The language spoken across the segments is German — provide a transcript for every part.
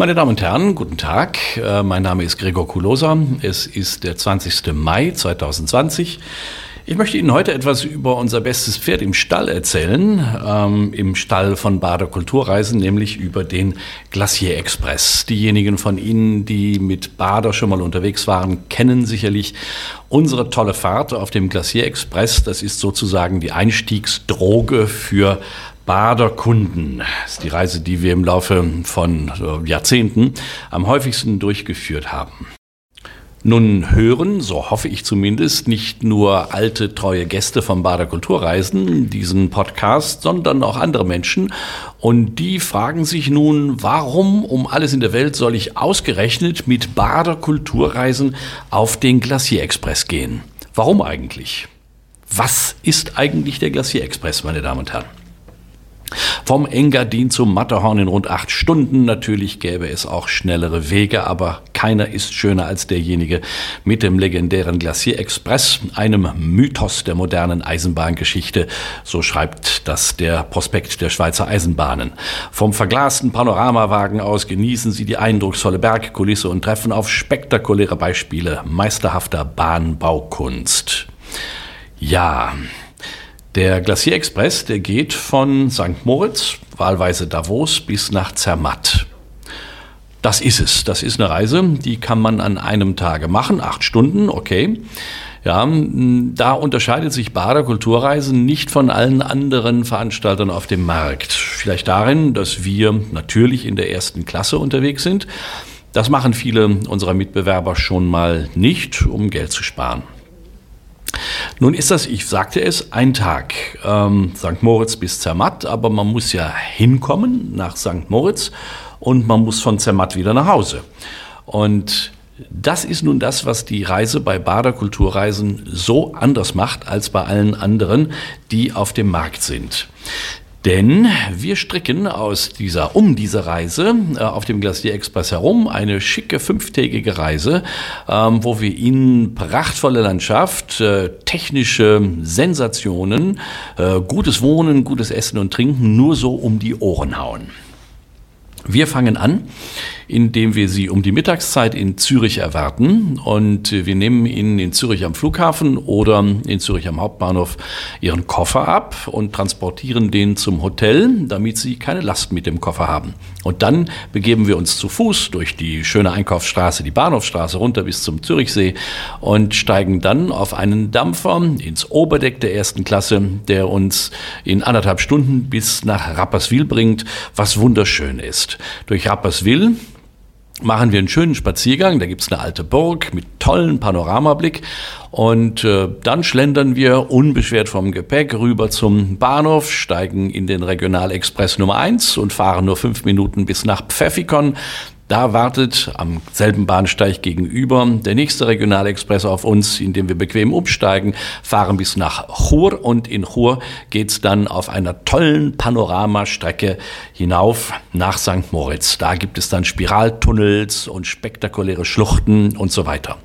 Meine Damen und Herren, guten Tag. Äh, mein Name ist Gregor Kulosa. Es ist der 20. Mai 2020. Ich möchte Ihnen heute etwas über unser bestes Pferd im Stall erzählen, ähm, im Stall von Bader Kulturreisen, nämlich über den Glacier Express. Diejenigen von Ihnen, die mit Bader schon mal unterwegs waren, kennen sicherlich unsere tolle Fahrt auf dem Glacier Express. Das ist sozusagen die Einstiegsdroge für Baderkunden. Das ist die Reise, die wir im Laufe von äh, Jahrzehnten am häufigsten durchgeführt haben. Nun hören, so hoffe ich zumindest, nicht nur alte, treue Gäste vom Bader Kulturreisen diesen Podcast, sondern auch andere Menschen. Und die fragen sich nun, warum um alles in der Welt soll ich ausgerechnet mit Bader Kulturreisen auf den Glacier Express gehen? Warum eigentlich? Was ist eigentlich der Glacier Express, meine Damen und Herren? Vom Engadin zum Matterhorn in rund acht Stunden. Natürlich gäbe es auch schnellere Wege, aber keiner ist schöner als derjenige mit dem legendären Glacier Express, einem Mythos der modernen Eisenbahngeschichte. So schreibt das der Prospekt der Schweizer Eisenbahnen. Vom verglasten Panoramawagen aus genießen Sie die eindrucksvolle Bergkulisse und treffen auf spektakuläre Beispiele meisterhafter Bahnbaukunst. Ja, der Glacier Express, der geht von St. Moritz, wahlweise Davos, bis nach Zermatt. Das ist es. Das ist eine Reise, die kann man an einem Tage machen, acht Stunden, okay. Ja, da unterscheidet sich Bader Kulturreisen nicht von allen anderen Veranstaltern auf dem Markt. Vielleicht darin, dass wir natürlich in der ersten Klasse unterwegs sind. Das machen viele unserer Mitbewerber schon mal nicht, um Geld zu sparen. Nun ist das, ich sagte es, ein Tag. Ähm, St. Moritz bis Zermatt, aber man muss ja hinkommen nach St. Moritz und man muss von Zermatt wieder nach Hause. Und das ist nun das, was die Reise bei Bader Kulturreisen so anders macht als bei allen anderen, die auf dem Markt sind. Denn wir stricken aus dieser, um diese Reise äh, auf dem Glacier Express herum eine schicke fünftägige Reise, ähm, wo wir Ihnen prachtvolle Landschaft, äh, technische Sensationen, äh, gutes Wohnen, gutes Essen und Trinken nur so um die Ohren hauen. Wir fangen an, indem wir Sie um die Mittagszeit in Zürich erwarten und wir nehmen Ihnen in Zürich am Flughafen oder in Zürich am Hauptbahnhof Ihren Koffer ab und transportieren den zum Hotel, damit Sie keine Last mit dem Koffer haben. Und dann begeben wir uns zu Fuß durch die schöne Einkaufsstraße, die Bahnhofstraße runter bis zum Zürichsee und steigen dann auf einen Dampfer ins Oberdeck der ersten Klasse, der uns in anderthalb Stunden bis nach Rapperswil bringt, was wunderschön ist. Durch Rapperswil machen wir einen schönen Spaziergang. Da gibt's eine alte Burg mit tollen Panoramablick. Und äh, dann schlendern wir unbeschwert vom Gepäck rüber zum Bahnhof, steigen in den Regionalexpress Nummer 1 und fahren nur fünf Minuten bis nach Pfeffikon. Da wartet am selben Bahnsteig gegenüber der nächste Regionalexpress auf uns, in dem wir bequem umsteigen, fahren bis nach Chur und in Chur geht's dann auf einer tollen Panoramastrecke hinauf nach St. Moritz. Da gibt es dann Spiraltunnels und spektakuläre Schluchten und so weiter.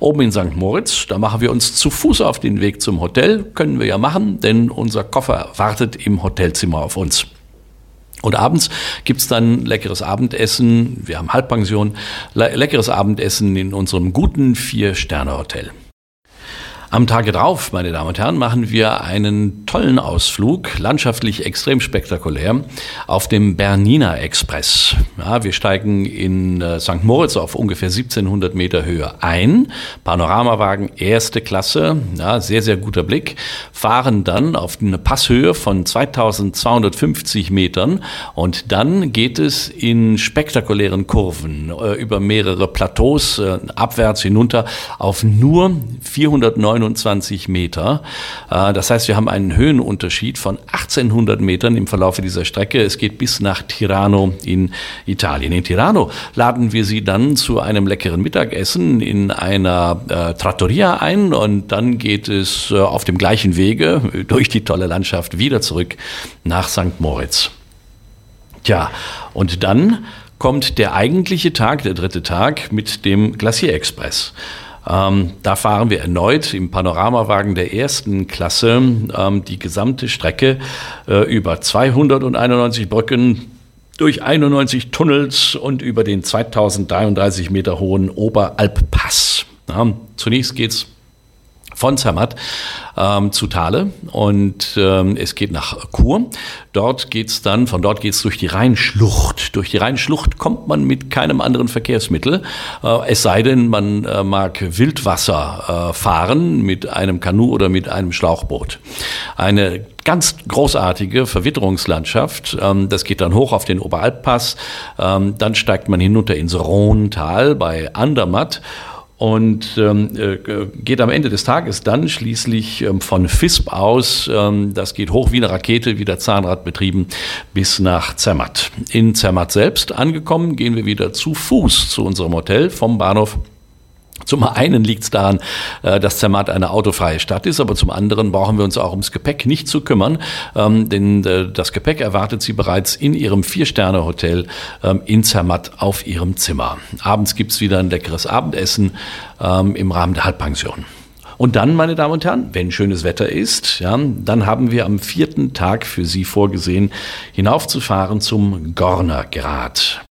Oben in St. Moritz, da machen wir uns zu Fuß auf den Weg zum Hotel. Können wir ja machen, denn unser Koffer wartet im Hotelzimmer auf uns. Und abends gibt's dann leckeres Abendessen, wir haben Halbpension, leckeres Abendessen in unserem guten Vier-Sterne-Hotel. Am Tage drauf, meine Damen und Herren, machen wir einen tollen Ausflug, landschaftlich extrem spektakulär, auf dem Bernina Express. Ja, wir steigen in äh, St. Moritz auf ungefähr 1700 Meter Höhe ein, Panoramawagen erste Klasse, ja, sehr, sehr guter Blick, fahren dann auf eine Passhöhe von 2250 Metern und dann geht es in spektakulären Kurven äh, über mehrere Plateaus äh, abwärts hinunter auf nur 409 29 Meter. Äh, das heißt, wir haben einen Höhenunterschied von 1800 Metern im Verlauf dieser Strecke. Es geht bis nach Tirano in Italien. In Tirano laden wir Sie dann zu einem leckeren Mittagessen in einer äh, Trattoria ein und dann geht es äh, auf dem gleichen Wege durch die tolle Landschaft wieder zurück nach St. Moritz. Tja, und dann kommt der eigentliche Tag, der dritte Tag mit dem Glacier Express. Ähm, da fahren wir erneut im Panoramawagen der ersten Klasse ähm, die gesamte Strecke äh, über 291 Brücken, durch 91 Tunnels und über den 2033 Meter hohen Oberalppass. Ja, zunächst geht's von Zermatt ähm, zu Thale und ähm, es geht nach Chur. Dort geht's dann, von dort geht's durch die Rheinschlucht. Durch die Rheinschlucht kommt man mit keinem anderen Verkehrsmittel, äh, es sei denn, man äh, mag Wildwasser äh, fahren mit einem Kanu oder mit einem Schlauchboot. Eine ganz großartige Verwitterungslandschaft. Ähm, das geht dann hoch auf den Oberalppass. Ähm, dann steigt man hinunter ins Rhontal bei Andermatt und ähm, äh, geht am Ende des Tages dann schließlich ähm, von FISP aus, ähm, das geht hoch wie eine Rakete, wieder Zahnrad betrieben, bis nach Zermatt. In Zermatt selbst angekommen, gehen wir wieder zu Fuß zu unserem Hotel vom Bahnhof zum einen liegt es daran, äh, dass Zermatt eine autofreie Stadt ist, aber zum anderen brauchen wir uns auch ums Gepäck nicht zu kümmern, ähm, denn äh, das Gepäck erwartet Sie bereits in Ihrem Vier-Sterne-Hotel ähm, in Zermatt auf Ihrem Zimmer. Abends gibt es wieder ein leckeres Abendessen ähm, im Rahmen der Halbpension. Und dann, meine Damen und Herren, wenn schönes Wetter ist, ja, dann haben wir am vierten Tag für Sie vorgesehen, hinaufzufahren zum Gornergrat.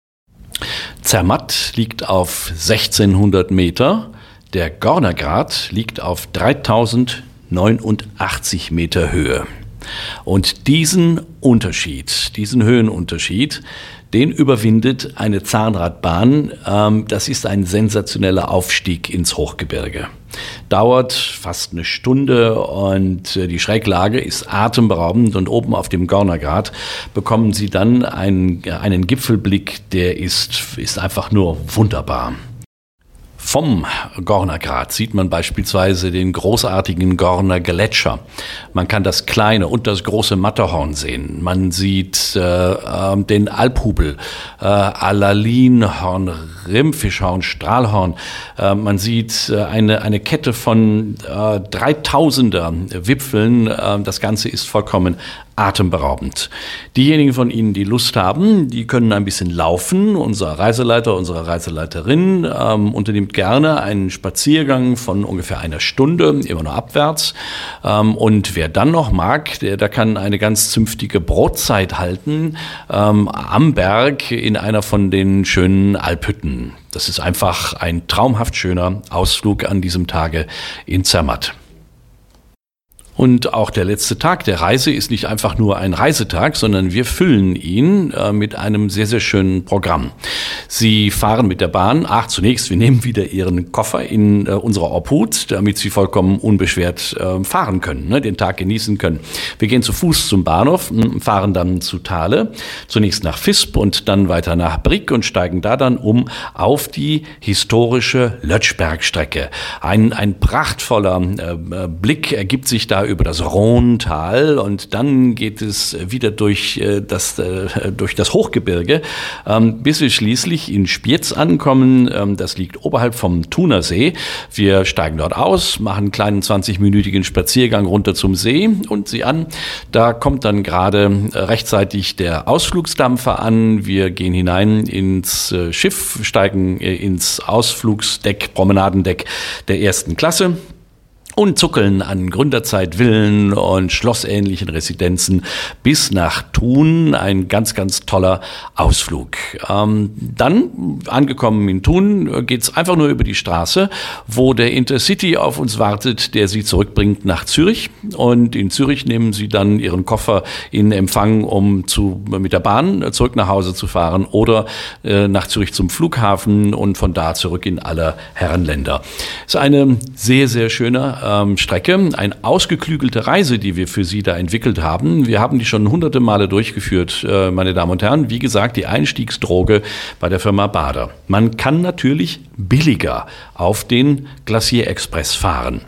Zermatt liegt auf 1600 Meter, der Gornergrat liegt auf 3089 Meter Höhe. Und diesen Unterschied, diesen Höhenunterschied, den überwindet eine Zahnradbahn. Ähm, das ist ein sensationeller Aufstieg ins Hochgebirge. Dauert fast eine Stunde und äh, die Schräglage ist atemberaubend und oben auf dem Gornergrat bekommen Sie dann einen, einen Gipfelblick, der ist, ist einfach nur wunderbar. Vom Gornergrat sieht man beispielsweise den großartigen Gorner Gletscher. Man kann das kleine und das große Matterhorn sehen. Man sieht äh, äh, den Alphubel, äh, Alalinhorn, Rimpfischhorn, Strahlhorn. Äh, man sieht äh, eine, eine Kette von äh, 3000er Wipfeln. Äh, das Ganze ist vollkommen atemberaubend. Diejenigen von Ihnen, die Lust haben, die können ein bisschen laufen. Unser Reiseleiter, unsere Reiseleiterin ähm, unternimmt gerne einen Spaziergang von ungefähr einer Stunde, immer nur abwärts. Ähm, und wer dann noch mag, der, der kann eine ganz zünftige Brotzeit halten ähm, am Berg in einer von den schönen Alphütten. Das ist einfach ein traumhaft schöner Ausflug an diesem Tage in Zermatt. Und auch der letzte Tag der Reise ist nicht einfach nur ein Reisetag, sondern wir füllen ihn äh, mit einem sehr, sehr schönen Programm. Sie fahren mit der Bahn. Ach, zunächst, wir nehmen wieder Ihren Koffer in äh, unsere Obhut, damit Sie vollkommen unbeschwert äh, fahren können, ne, den Tag genießen können. Wir gehen zu Fuß zum Bahnhof, fahren dann zu Thale, zunächst nach Visp und dann weiter nach Brick und steigen da dann um auf die historische Lötschbergstrecke. Ein, ein prachtvoller äh, Blick ergibt sich da über das Rhontal und dann geht es wieder durch äh, das, äh, durch das Hochgebirge, ähm, bis wir schließlich in Spiez ankommen. Ähm, das liegt oberhalb vom Thunersee. Wir steigen dort aus, machen einen kleinen 20-minütigen Spaziergang runter zum See und sie an. Da kommt dann gerade äh, rechtzeitig der Ausflugsdampfer an. Wir gehen hinein ins Schiff, steigen ins Ausflugsdeck, Promenadendeck der ersten Klasse und zuckeln an Gründerzeit-Villen und schlossähnlichen Residenzen bis nach Thun. Ein ganz, ganz toller Ausflug. Ähm, dann, angekommen in Thun, geht's einfach nur über die Straße, wo der Intercity auf uns wartet, der Sie zurückbringt nach Zürich. Und in Zürich nehmen Sie dann Ihren Koffer in Empfang, um zu, mit der Bahn zurück nach Hause zu fahren oder äh, nach Zürich zum Flughafen und von da zurück in alle Herrenländer. Ist eine sehr, sehr schöne ähm, Strecke, eine ausgeklügelte Reise, die wir für Sie da entwickelt haben. Wir haben die schon hunderte Male durchgeführt, äh, meine Damen und Herren. Wie gesagt, die Einstiegsdroge bei der Firma Bader. Man kann natürlich billiger auf den Glacier Express fahren.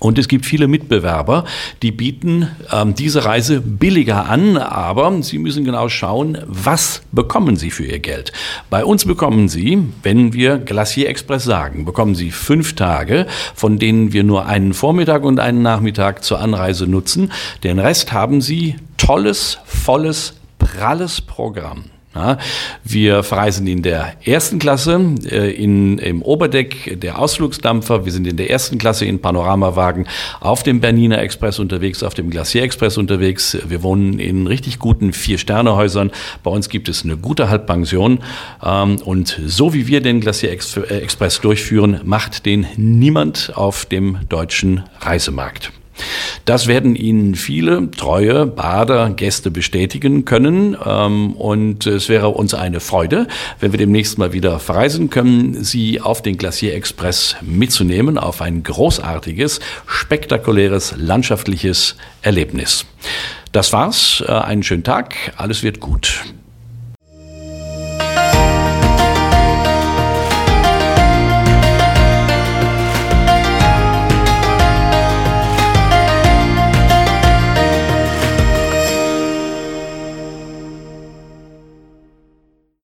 Und es gibt viele Mitbewerber, die bieten ähm, diese Reise billiger an, aber Sie müssen genau schauen, was bekommen Sie für Ihr Geld. Bei uns bekommen Sie, wenn wir Glacier Express sagen, bekommen Sie fünf Tage, von denen wir nur einen Vormittag und einen Nachmittag zur Anreise nutzen. Den Rest haben Sie tolles, volles, pralles Programm. Ja, wir verreisen in der ersten Klasse äh, in, im Oberdeck der Ausflugsdampfer. Wir sind in der ersten Klasse in Panoramawagen auf dem Berniner Express unterwegs, auf dem Glacier Express unterwegs. Wir wohnen in richtig guten Vier-Sterne-Häusern. Bei uns gibt es eine gute Halbpension. Ähm, und so wie wir den Glacier äh, Express durchführen, macht den niemand auf dem deutschen Reisemarkt. Das werden Ihnen viele treue Bader Gäste bestätigen können. Ähm, und es wäre uns eine Freude, wenn wir demnächst mal wieder verreisen können, Sie auf den Glacier Express mitzunehmen, auf ein großartiges, spektakuläres, landschaftliches Erlebnis. Das war's. Äh, einen schönen Tag. Alles wird gut.